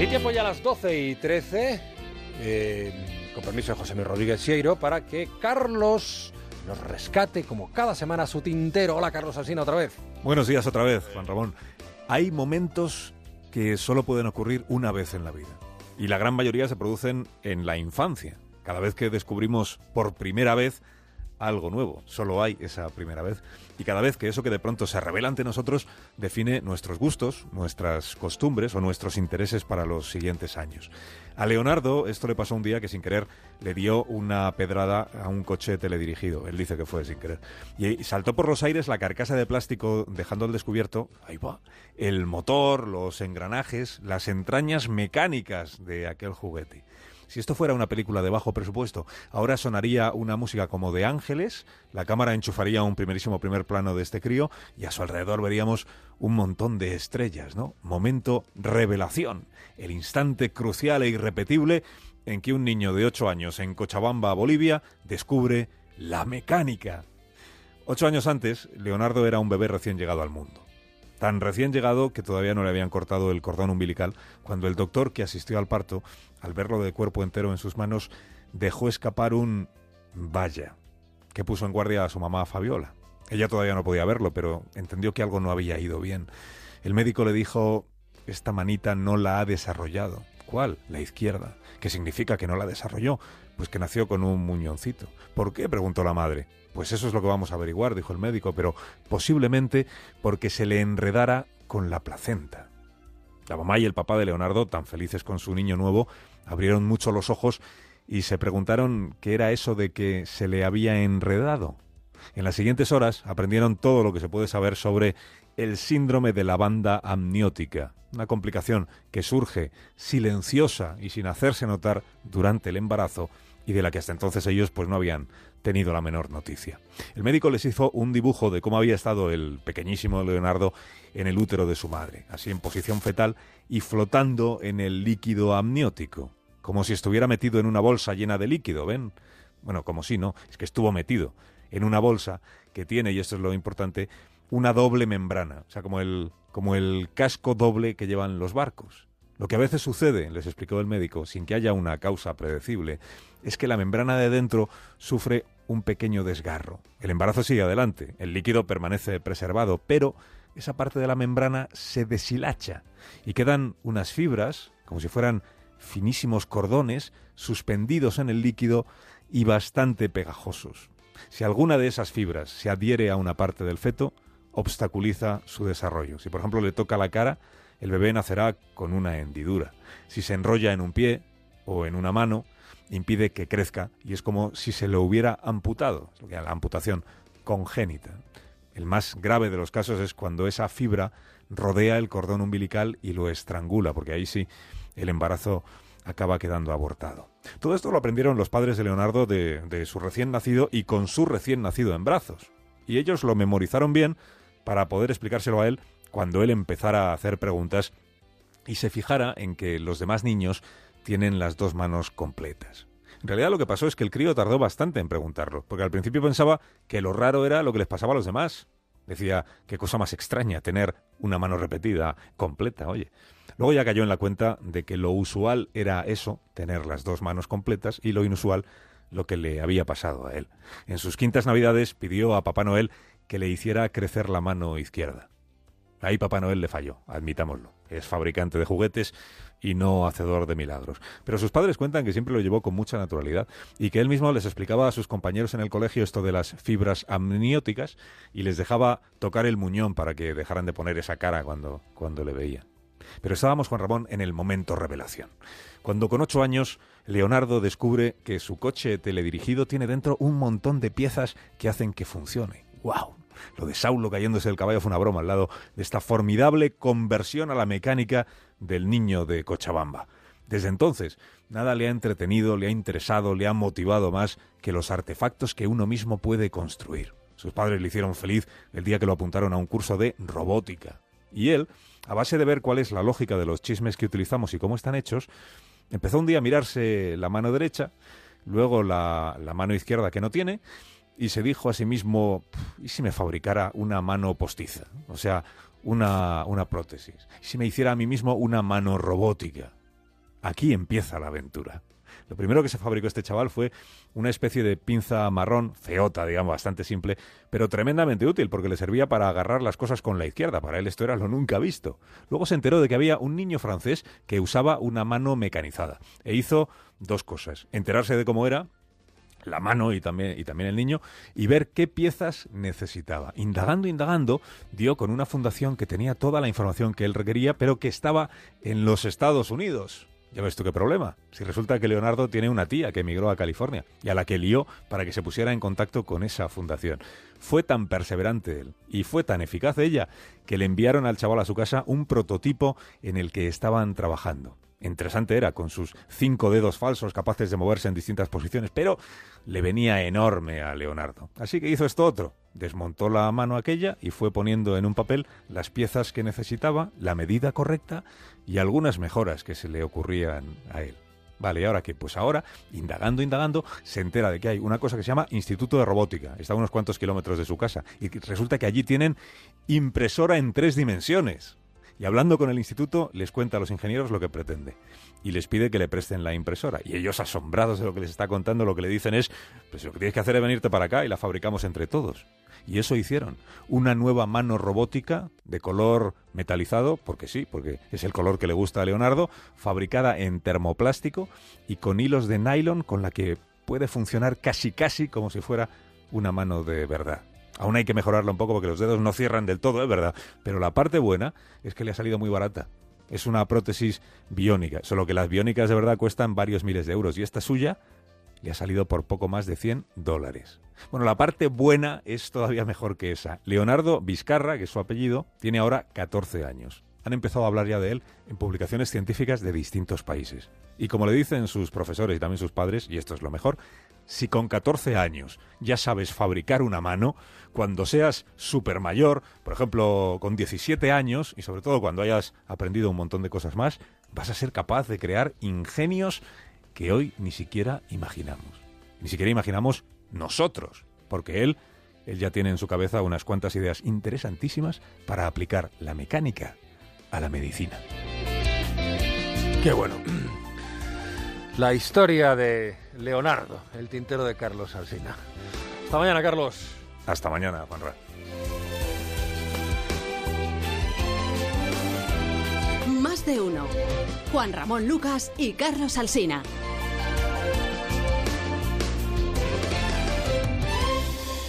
Y tiempo ya a las 12 y 13, eh, con permiso de José Luis Rodríguez Sieiro, para que Carlos nos rescate como cada semana su tintero. Hola Carlos Alsina otra vez. Buenos días otra vez, Juan Ramón. Hay momentos que solo pueden ocurrir una vez en la vida. Y la gran mayoría se producen en la infancia. Cada vez que descubrimos por primera vez algo nuevo. Solo hay esa primera vez. Y cada vez que eso que de pronto se revela ante nosotros define nuestros gustos, nuestras costumbres o nuestros intereses para los siguientes años. A Leonardo esto le pasó un día que sin querer le dio una pedrada a un coche teledirigido. Él dice que fue sin querer. Y saltó por los aires la carcasa de plástico dejando al descubierto, ahí va, el motor, los engranajes, las entrañas mecánicas de aquel juguete. Si esto fuera una película de bajo presupuesto, ahora sonaría una música como de ángeles, la cámara enchufaría un primerísimo primer plano de este crío y a su alrededor veríamos un montón de estrellas, ¿no? Momento revelación, el instante crucial e irrepetible en que un niño de 8 años en Cochabamba, Bolivia, descubre la mecánica. Ocho años antes, Leonardo era un bebé recién llegado al mundo tan recién llegado que todavía no le habían cortado el cordón umbilical, cuando el doctor que asistió al parto, al verlo de cuerpo entero en sus manos, dejó escapar un vaya, que puso en guardia a su mamá Fabiola. Ella todavía no podía verlo, pero entendió que algo no había ido bien. El médico le dijo, esta manita no la ha desarrollado. ¿Cuál? La izquierda. ¿Qué significa que no la desarrolló? Pues que nació con un muñoncito. ¿Por qué? preguntó la madre. Pues eso es lo que vamos a averiguar, dijo el médico, pero posiblemente porque se le enredara con la placenta. La mamá y el papá de Leonardo, tan felices con su niño nuevo, abrieron mucho los ojos y se preguntaron qué era eso de que se le había enredado. En las siguientes horas aprendieron todo lo que se puede saber sobre el síndrome de la banda amniótica, una complicación que surge silenciosa y sin hacerse notar durante el embarazo y de la que hasta entonces ellos pues no habían tenido la menor noticia. El médico les hizo un dibujo de cómo había estado el pequeñísimo Leonardo en el útero de su madre, así en posición fetal y flotando en el líquido amniótico, como si estuviera metido en una bolsa llena de líquido, ¿ven? Bueno, como si no, es que estuvo metido en una bolsa que tiene, y esto es lo importante, una doble membrana, o sea, como el, como el casco doble que llevan los barcos. Lo que a veces sucede, les explicó el médico, sin que haya una causa predecible, es que la membrana de dentro sufre un pequeño desgarro. El embarazo sigue adelante, el líquido permanece preservado, pero esa parte de la membrana se deshilacha y quedan unas fibras, como si fueran finísimos cordones, suspendidos en el líquido y bastante pegajosos. Si alguna de esas fibras se adhiere a una parte del feto, obstaculiza su desarrollo. Si por ejemplo le toca la cara, el bebé nacerá con una hendidura. Si se enrolla en un pie o en una mano, impide que crezca y es como si se lo hubiera amputado, la amputación congénita. El más grave de los casos es cuando esa fibra rodea el cordón umbilical y lo estrangula, porque ahí sí el embarazo acaba quedando abortado. Todo esto lo aprendieron los padres de Leonardo de, de, su recién nacido y con su recién nacido en brazos. Y ellos lo memorizaron bien para poder explicárselo a él cuando él empezara a hacer preguntas y se fijara en que los demás niños tienen las dos manos completas. En realidad lo que pasó es que el crío tardó bastante en preguntarlo, porque al principio pensaba que lo raro era lo que les pasaba a los demás. Decía, qué cosa más extraña tener una mano repetida, completa, oye. Luego ya cayó en la cuenta de que lo usual era eso, tener las dos manos completas, y lo inusual, lo que le había pasado a él. En sus quintas navidades pidió a Papá Noel que le hiciera crecer la mano izquierda. Ahí Papá Noel le falló, admitámoslo. Es fabricante de juguetes y no hacedor de milagros. Pero sus padres cuentan que siempre lo llevó con mucha naturalidad y que él mismo les explicaba a sus compañeros en el colegio esto de las fibras amnióticas y les dejaba tocar el muñón para que dejaran de poner esa cara cuando, cuando le veía. Pero estábamos, Juan Ramón, en el momento revelación. Cuando con ocho años Leonardo descubre que su coche teledirigido tiene dentro un montón de piezas que hacen que funcione. ¡Wow! Lo de Saulo cayéndose del caballo fue una broma al lado de esta formidable conversión a la mecánica del niño de Cochabamba. Desde entonces, nada le ha entretenido, le ha interesado, le ha motivado más que los artefactos que uno mismo puede construir. Sus padres le hicieron feliz el día que lo apuntaron a un curso de robótica. Y él, a base de ver cuál es la lógica de los chismes que utilizamos y cómo están hechos, empezó un día a mirarse la mano derecha, luego la, la mano izquierda que no tiene, y se dijo a sí mismo, ¿y si me fabricara una mano postiza? O sea, una, una prótesis. ¿Y si me hiciera a mí mismo una mano robótica? aquí empieza la aventura. Lo primero que se fabricó este chaval fue una especie de pinza marrón, feota, digamos, bastante simple, pero tremendamente útil porque le servía para agarrar las cosas con la izquierda. Para él esto era lo nunca visto. Luego se enteró de que había un niño francés que usaba una mano mecanizada e hizo dos cosas. Enterarse de cómo era, la mano y también, el niño, y ver qué piezas necesitaba. Indagando, indagando, dio con una fundación que tenía toda la información que él requería, pero que estaba en los Estados Unidos. Ya ves tú qué problema. Si resulta que Leonardo tiene una tía que emigró a California y a la que lió para que se pusiera en contacto con esa fundación. Fue tan perseverante él y fue tan eficaz ella que le enviaron al chaval a su casa un prototipo en el que estaban trabajando. Interesante era, con sus cinco dedos falsos capaces de moverse en distintas posiciones, pero le venía enorme a Leonardo. Así que hizo esto otro. Desmontó la mano aquella y fue poniendo en un papel las piezas que necesitaba, la medida correcta y algunas mejoras que se le ocurrían a él. Vale, ¿y ahora qué? Pues ahora, indagando, indagando, se entera de que hay una cosa que se llama Instituto de Robótica. Está a unos cuantos kilómetros de su casa. Y resulta que allí tienen impresora en tres dimensiones. Y hablando con el instituto, les cuenta a los ingenieros lo que pretende. Y les pide que le presten la impresora. Y ellos, asombrados de lo que les está contando, lo que le dicen es, pues lo que tienes que hacer es venirte para acá y la fabricamos entre todos. Y eso hicieron. Una nueva mano robótica de color metalizado, porque sí, porque es el color que le gusta a Leonardo, fabricada en termoplástico y con hilos de nylon con la que puede funcionar casi casi como si fuera una mano de verdad. Aún hay que mejorarla un poco porque los dedos no cierran del todo, es verdad. Pero la parte buena es que le ha salido muy barata. Es una prótesis biónica, solo que las biónicas de verdad cuestan varios miles de euros y esta suya le ha salido por poco más de 100 dólares. Bueno, la parte buena es todavía mejor que esa. Leonardo Vizcarra, que es su apellido, tiene ahora 14 años. Han empezado a hablar ya de él en publicaciones científicas de distintos países. Y como le dicen sus profesores y también sus padres, y esto es lo mejor, si con 14 años ya sabes fabricar una mano, cuando seas súper mayor, por ejemplo, con 17 años, y sobre todo cuando hayas aprendido un montón de cosas más, vas a ser capaz de crear ingenios que hoy ni siquiera imaginamos. Ni siquiera imaginamos nosotros, porque él, él ya tiene en su cabeza unas cuantas ideas interesantísimas para aplicar la mecánica a la medicina. Qué bueno. La historia de Leonardo, el tintero de Carlos Alsina. Hasta mañana, Carlos. Hasta mañana, Juanra. Más de uno. Juan Ramón Lucas y Carlos Alsina.